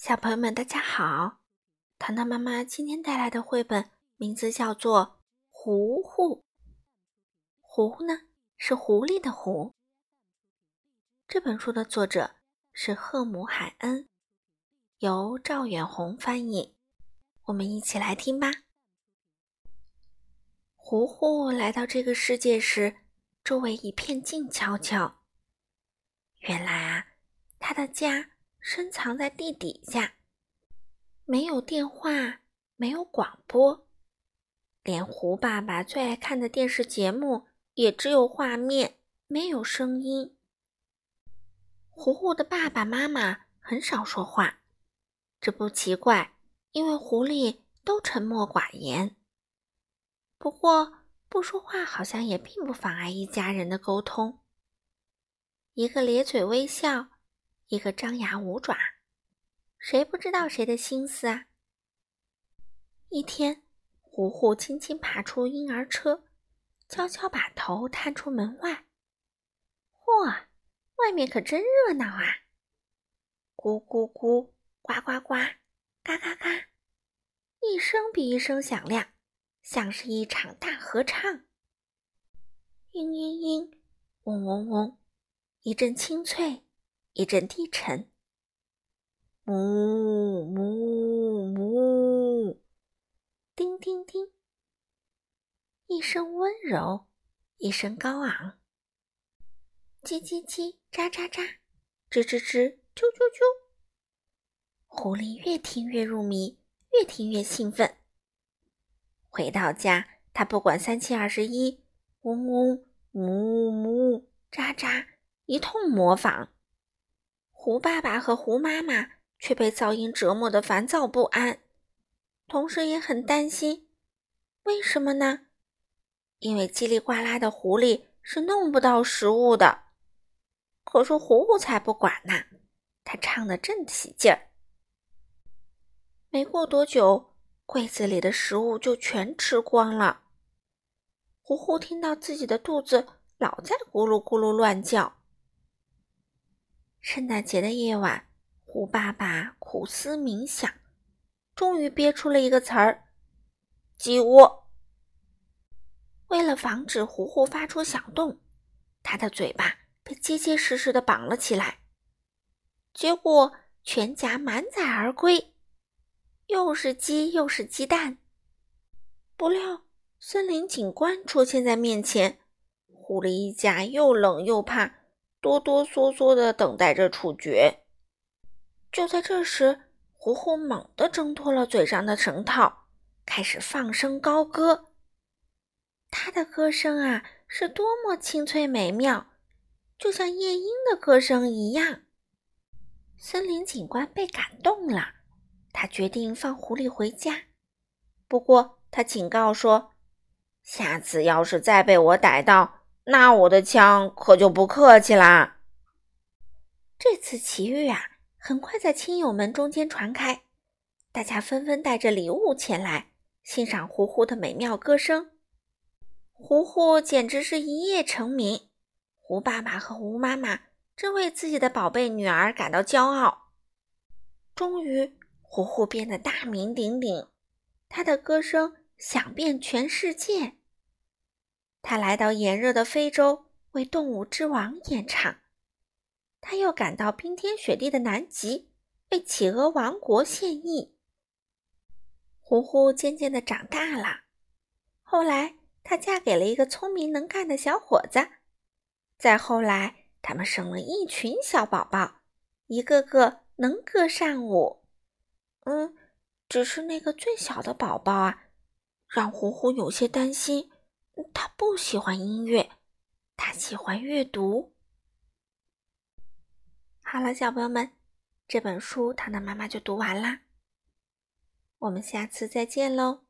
小朋友们，大家好！糖糖妈妈今天带来的绘本名字叫做《糊糊》。糊呢是狐狸的“狐”。这本书的作者是赫姆海恩，由赵远红翻译。我们一起来听吧。糊糊来到这个世界时，周围一片静悄悄。原来啊，他的家。深藏在地底下，没有电话，没有广播，连胡爸爸最爱看的电视节目也只有画面，没有声音。胡胡的爸爸妈妈很少说话，这不奇怪，因为狐狸都沉默寡言。不过不说话好像也并不妨碍一家人的沟通。一个咧嘴微笑。一个张牙舞爪，谁不知道谁的心思啊？一天，糊糊轻轻爬出婴儿车，悄悄把头探出门外。嚯，外面可真热闹啊！咕咕咕，呱呱呱，嘎嘎嘎，一声比一声响亮，像是一场大合唱。嘤嘤嘤，嗡嗡嗡，一阵清脆。一阵低沉，哞哞哞，叮叮叮，一声温柔，一声高昂，叽叽叽，喳喳喳，吱吱吱，啾啾啾。狐狸越听越入迷，越听越兴奋。回到家，他不管三七二十一，嗡嗡呜呜，喳喳，一通模仿。胡爸爸和胡妈妈却被噪音折磨得烦躁不安，同时也很担心。为什么呢？因为叽里呱啦的狐狸是弄不到食物的。可是糊糊才不管呢，他唱得正起劲儿。没过多久，柜子里的食物就全吃光了。糊糊听到自己的肚子老在咕噜咕噜乱叫。圣诞节的夜晚，胡爸爸苦思冥想，终于憋出了一个词儿：“鸡窝。”为了防止糊糊发出响动，他的嘴巴被结结实实的绑了起来。结果全家满载而归，又是鸡又是鸡蛋。不料森林警官出现在面前，狐狸一家又冷又怕。哆哆嗦嗦的等待着处决。就在这时，胡胡猛地挣脱了嘴上的绳套，开始放声高歌。他的歌声啊，是多么清脆美妙，就像夜莺的歌声一样。森林警官被感动了，他决定放狐狸回家。不过，他警告说：“下次要是再被我逮到，”那我的枪可就不客气啦！这次奇遇啊，很快在亲友们中间传开，大家纷纷带着礼物前来欣赏胡胡的美妙歌声。胡胡简直是一夜成名，胡爸爸和胡妈妈真为自己的宝贝女儿感到骄傲。终于，胡胡变得大名鼎鼎，他的歌声响遍全世界。他来到炎热的非洲，为动物之王演唱；他又赶到冰天雪地的南极，为企鹅王国献艺。胡胡渐渐的长大了，后来她嫁给了一个聪明能干的小伙子。再后来，他们生了一群小宝宝，一个个能歌善舞。嗯，只是那个最小的宝宝啊，让胡胡有些担心。他不喜欢音乐，他喜欢阅读。好了，小朋友们，这本书糖糖妈妈就读完啦。我们下次再见喽。